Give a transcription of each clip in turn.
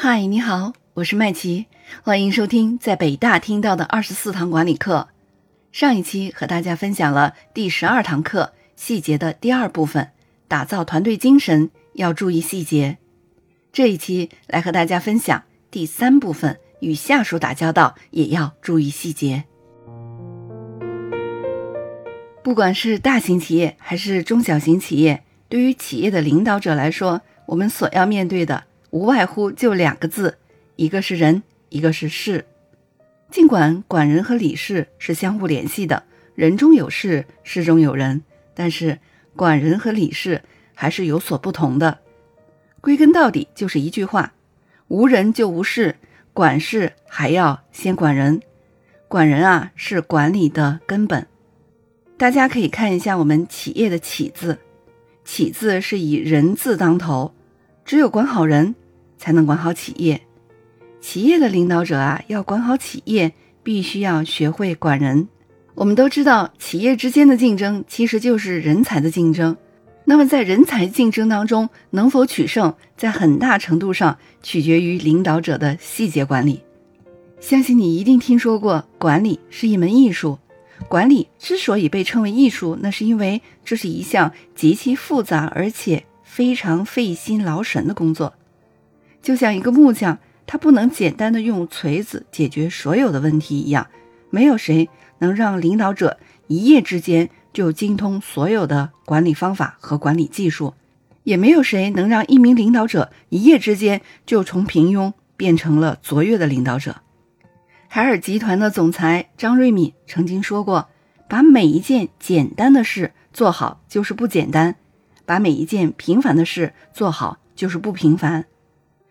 嗨，你好，我是麦琪，欢迎收听在北大听到的二十四堂管理课。上一期和大家分享了第十二堂课细节的第二部分，打造团队精神要注意细节。这一期来和大家分享第三部分，与下属打交道也要注意细节。不管是大型企业还是中小型企业，对于企业的领导者来说，我们所要面对的。无外乎就两个字，一个是人，一个是事。尽管管人和理事是相互联系的，人中有事，事中有人，但是管人和理事还是有所不同的。归根到底就是一句话：无人就无事，管事还要先管人。管人啊，是管理的根本。大家可以看一下我们企业的“企”字，“企”字是以人字当头。只有管好人，才能管好企业。企业的领导者啊，要管好企业，必须要学会管人。我们都知道，企业之间的竞争其实就是人才的竞争。那么，在人才竞争当中，能否取胜，在很大程度上取决于领导者的细节管理。相信你一定听说过，管理是一门艺术。管理之所以被称为艺术，那是因为这是一项极其复杂而且。非常费心劳神的工作，就像一个木匠，他不能简单的用锤子解决所有的问题一样。没有谁能让领导者一夜之间就精通所有的管理方法和管理技术，也没有谁能让一名领导者一夜之间就从平庸变成了卓越的领导者。海尔集团的总裁张瑞敏曾经说过：“把每一件简单的事做好，就是不简单。”把每一件平凡的事做好，就是不平凡。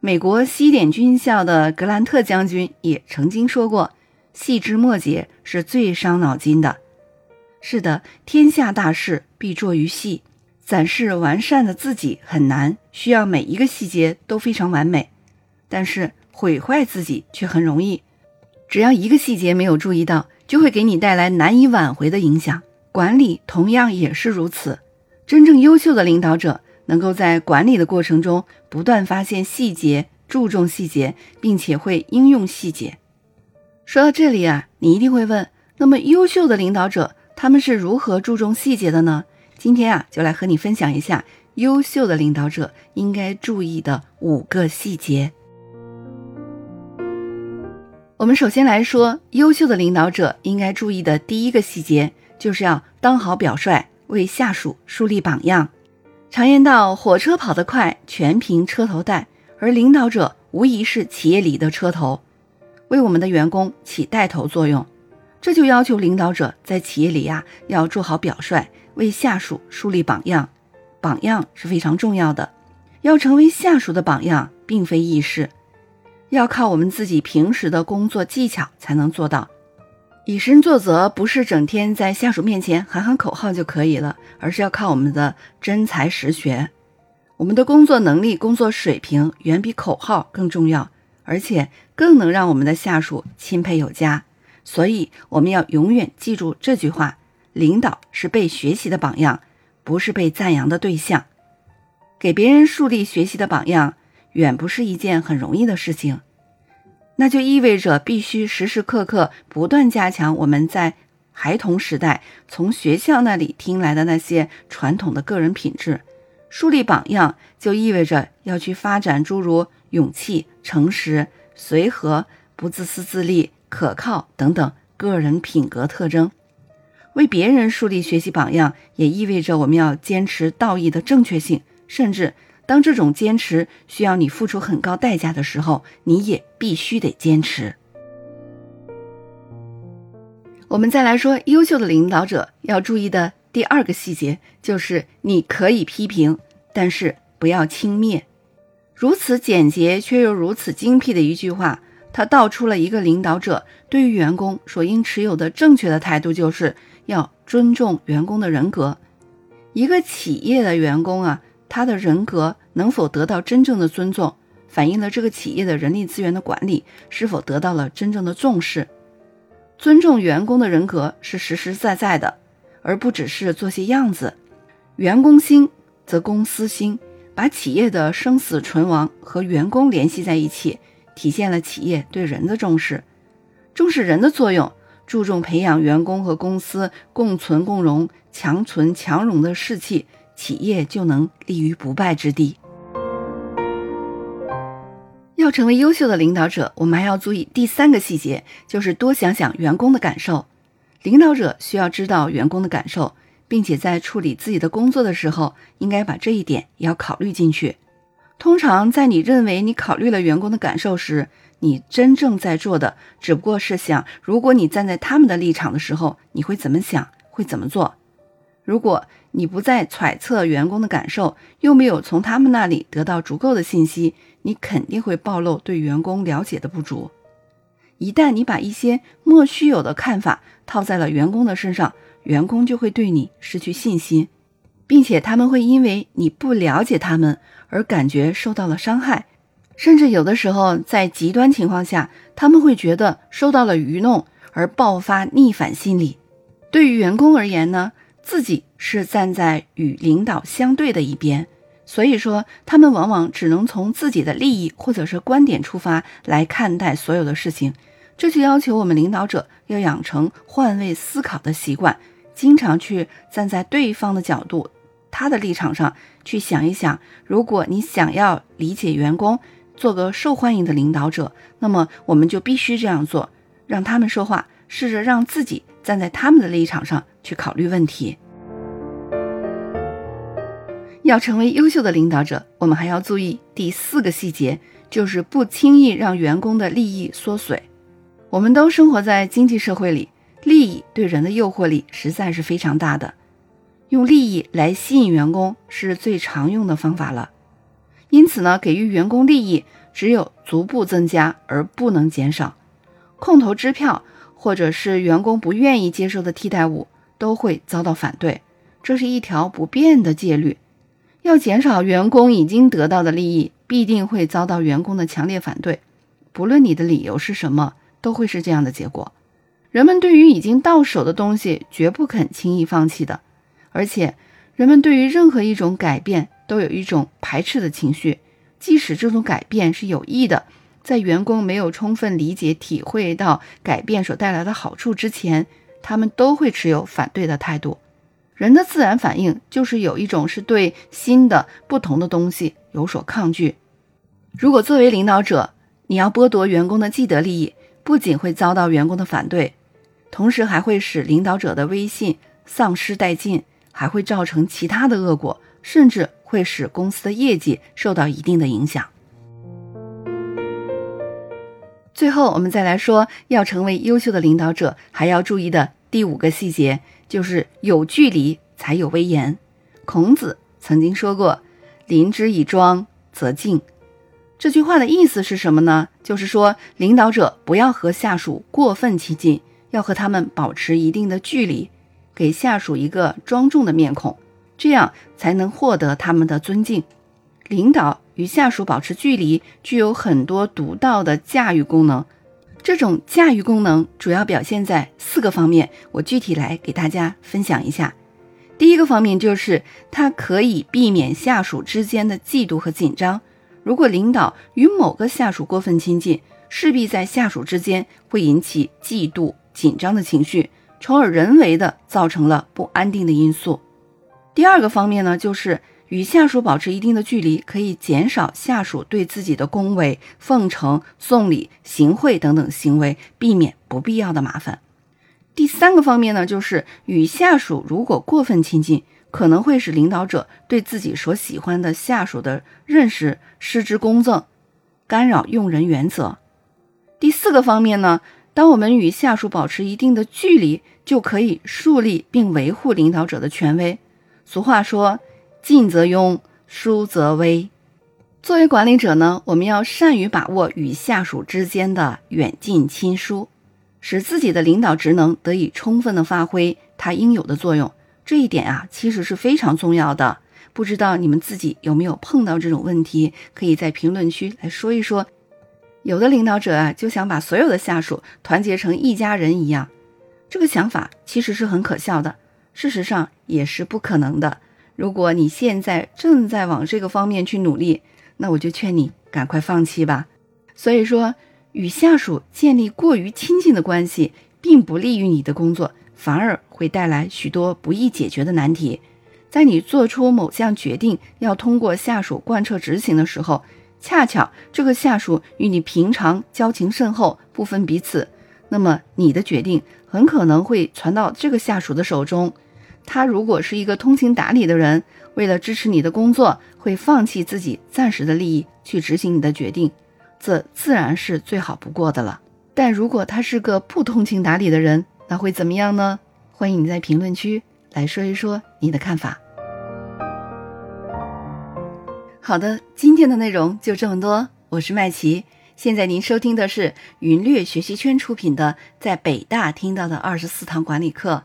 美国西点军校的格兰特将军也曾经说过：“细枝末节是最伤脑筋的。”是的，天下大事必作于细。展示完善的自己很难，需要每一个细节都非常完美。但是毁坏自己却很容易，只要一个细节没有注意到，就会给你带来难以挽回的影响。管理同样也是如此。真正优秀的领导者能够在管理的过程中不断发现细节，注重细节，并且会应用细节。说到这里啊，你一定会问：那么优秀的领导者他们是如何注重细节的呢？今天啊，就来和你分享一下优秀的领导者应该注意的五个细节。我们首先来说，优秀的领导者应该注意的第一个细节，就是要当好表率。为下属树立榜样。常言道：“火车跑得快，全凭车头带。”而领导者无疑是企业里的车头，为我们的员工起带头作用。这就要求领导者在企业里呀，要做好表率，为下属树立榜样。榜样是非常重要的。要成为下属的榜样，并非易事，要靠我们自己平时的工作技巧才能做到。以身作则不是整天在下属面前喊喊口号就可以了，而是要靠我们的真才实学。我们的工作能力、工作水平远比口号更重要，而且更能让我们的下属钦佩有加。所以，我们要永远记住这句话：领导是被学习的榜样，不是被赞扬的对象。给别人树立学习的榜样，远不是一件很容易的事情。那就意味着必须时时刻刻不断加强我们在孩童时代从学校那里听来的那些传统的个人品质，树立榜样就意味着要去发展诸如勇气、诚实、随和、不自私自利、可靠等等个人品格特征。为别人树立学习榜样，也意味着我们要坚持道义的正确性，甚至。当这种坚持需要你付出很高代价的时候，你也必须得坚持。我们再来说，优秀的领导者要注意的第二个细节，就是你可以批评，但是不要轻蔑。如此简洁却又如此精辟的一句话，它道出了一个领导者对于员工所应持有的正确的态度，就是要尊重员工的人格。一个企业的员工啊。他的人格能否得到真正的尊重，反映了这个企业的人力资源的管理是否得到了真正的重视。尊重员工的人格是实实在在的，而不只是做些样子。员工心则公司心，把企业的生死存亡和员工联系在一起，体现了企业对人的重视，重视人的作用，注重培养员工和公司共存共荣、强存强荣的士气，企业就能立于不败之地。要成为优秀的领导者，我们还要注意第三个细节，就是多想想员工的感受。领导者需要知道员工的感受，并且在处理自己的工作的时候，应该把这一点也要考虑进去。通常，在你认为你考虑了员工的感受时，你真正在做的只不过是想，如果你站在他们的立场的时候，你会怎么想，会怎么做。如果你不再揣测员工的感受，又没有从他们那里得到足够的信息，你肯定会暴露对员工了解的不足。一旦你把一些莫须有的看法套在了员工的身上，员工就会对你失去信心，并且他们会因为你不了解他们而感觉受到了伤害，甚至有的时候在极端情况下，他们会觉得受到了愚弄而爆发逆反心理。对于员工而言呢，自己是站在与领导相对的一边。所以说，他们往往只能从自己的利益或者是观点出发来看待所有的事情，这就要求我们领导者要养成换位思考的习惯，经常去站在对方的角度、他的立场上去想一想。如果你想要理解员工，做个受欢迎的领导者，那么我们就必须这样做：让他们说话，试着让自己站在他们的立场上去考虑问题。要成为优秀的领导者，我们还要注意第四个细节，就是不轻易让员工的利益缩水。我们都生活在经济社会里，利益对人的诱惑力实在是非常大的，用利益来吸引员工是最常用的方法了。因此呢，给予员工利益只有逐步增加，而不能减少。空头支票或者是员工不愿意接受的替代物都会遭到反对，这是一条不变的戒律。要减少员工已经得到的利益，必定会遭到员工的强烈反对。不论你的理由是什么，都会是这样的结果。人们对于已经到手的东西，绝不肯轻易放弃的。而且，人们对于任何一种改变，都有一种排斥的情绪。即使这种改变是有益的，在员工没有充分理解、体会到改变所带来的好处之前，他们都会持有反对的态度。人的自然反应就是有一种是对新的、不同的东西有所抗拒。如果作为领导者，你要剥夺员工的既得利益，不仅会遭到员工的反对，同时还会使领导者的威信丧失殆尽，还会造成其他的恶果，甚至会使公司的业绩受到一定的影响。最后，我们再来说，要成为优秀的领导者，还要注意的第五个细节。就是有距离才有威严。孔子曾经说过：“临之以庄，则敬。”这句话的意思是什么呢？就是说，领导者不要和下属过分亲近，要和他们保持一定的距离，给下属一个庄重的面孔，这样才能获得他们的尊敬。领导与下属保持距离，具有很多独到的驾驭功能。这种驾驭功能主要表现在四个方面，我具体来给大家分享一下。第一个方面就是它可以避免下属之间的嫉妒和紧张。如果领导与某个下属过分亲近，势必在下属之间会引起嫉妒、紧张的情绪，从而人为的造成了不安定的因素。第二个方面呢，就是。与下属保持一定的距离，可以减少下属对自己的恭维、奉承、送礼、行贿等等行为，避免不必要的麻烦。第三个方面呢，就是与下属如果过分亲近，可能会使领导者对自己所喜欢的下属的认识失之公正，干扰用人原则。第四个方面呢，当我们与下属保持一定的距离，就可以树立并维护领导者的权威。俗话说。进则庸，疏则微。作为管理者呢，我们要善于把握与下属之间的远近亲疏，使自己的领导职能得以充分的发挥它应有的作用。这一点啊，其实是非常重要的。不知道你们自己有没有碰到这种问题？可以在评论区来说一说。有的领导者啊，就想把所有的下属团结成一家人一样，这个想法其实是很可笑的，事实上也是不可能的。如果你现在正在往这个方面去努力，那我就劝你赶快放弃吧。所以说，与下属建立过于亲近的关系，并不利于你的工作，反而会带来许多不易解决的难题。在你做出某项决定要通过下属贯彻执行的时候，恰巧这个下属与你平常交情甚厚，不分彼此，那么你的决定很可能会传到这个下属的手中。他如果是一个通情达理的人，为了支持你的工作，会放弃自己暂时的利益去执行你的决定，这自然是最好不过的了。但如果他是个不通情达理的人，那会怎么样呢？欢迎你在评论区来说一说你的看法。好的，今天的内容就这么多，我是麦琪。现在您收听的是云略学习圈出品的《在北大听到的二十四堂管理课》。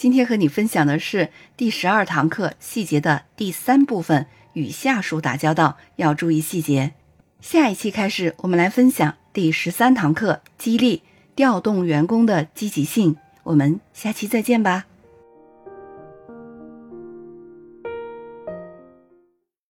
今天和你分享的是第十二堂课细节的第三部分，与下属打交道要注意细节。下一期开始，我们来分享第十三堂课，激励调动员工的积极性。我们下期再见吧。